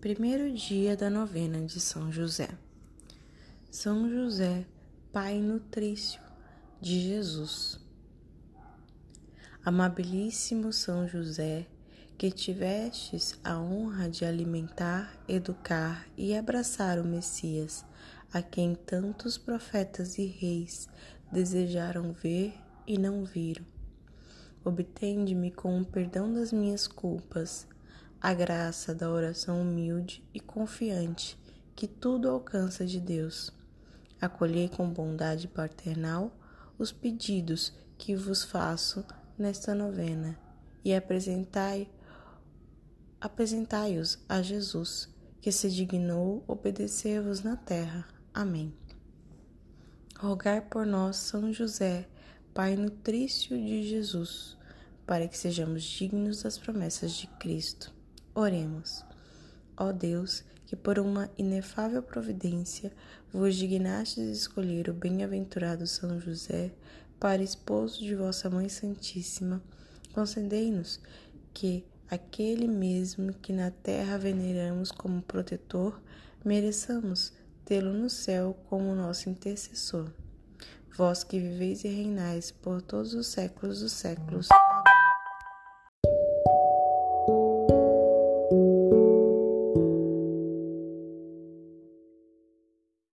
Primeiro dia da novena de São José. São José, Pai nutrício de Jesus. Amabilíssimo São José, que tivestes a honra de alimentar, educar e abraçar o Messias, a quem tantos profetas e reis desejaram ver e não viram. Obtende-me com o perdão das minhas culpas a graça da oração humilde e confiante que tudo alcança de Deus. Acolhei com bondade paternal os pedidos que vos faço nesta novena e apresentai apresentai-os a Jesus, que se dignou obedecer-vos na terra. Amém. Rogai por nós, São José, Pai nutrício de Jesus, para que sejamos dignos das promessas de Cristo. Oremos. Ó Deus, que por uma inefável providência vos dignastes escolher o bem-aventurado São José para esposo de vossa Mãe Santíssima, concedei-nos que aquele mesmo que na terra veneramos como protetor, mereçamos tê-lo no céu como nosso intercessor. Vós que viveis e reinais por todos os séculos dos séculos.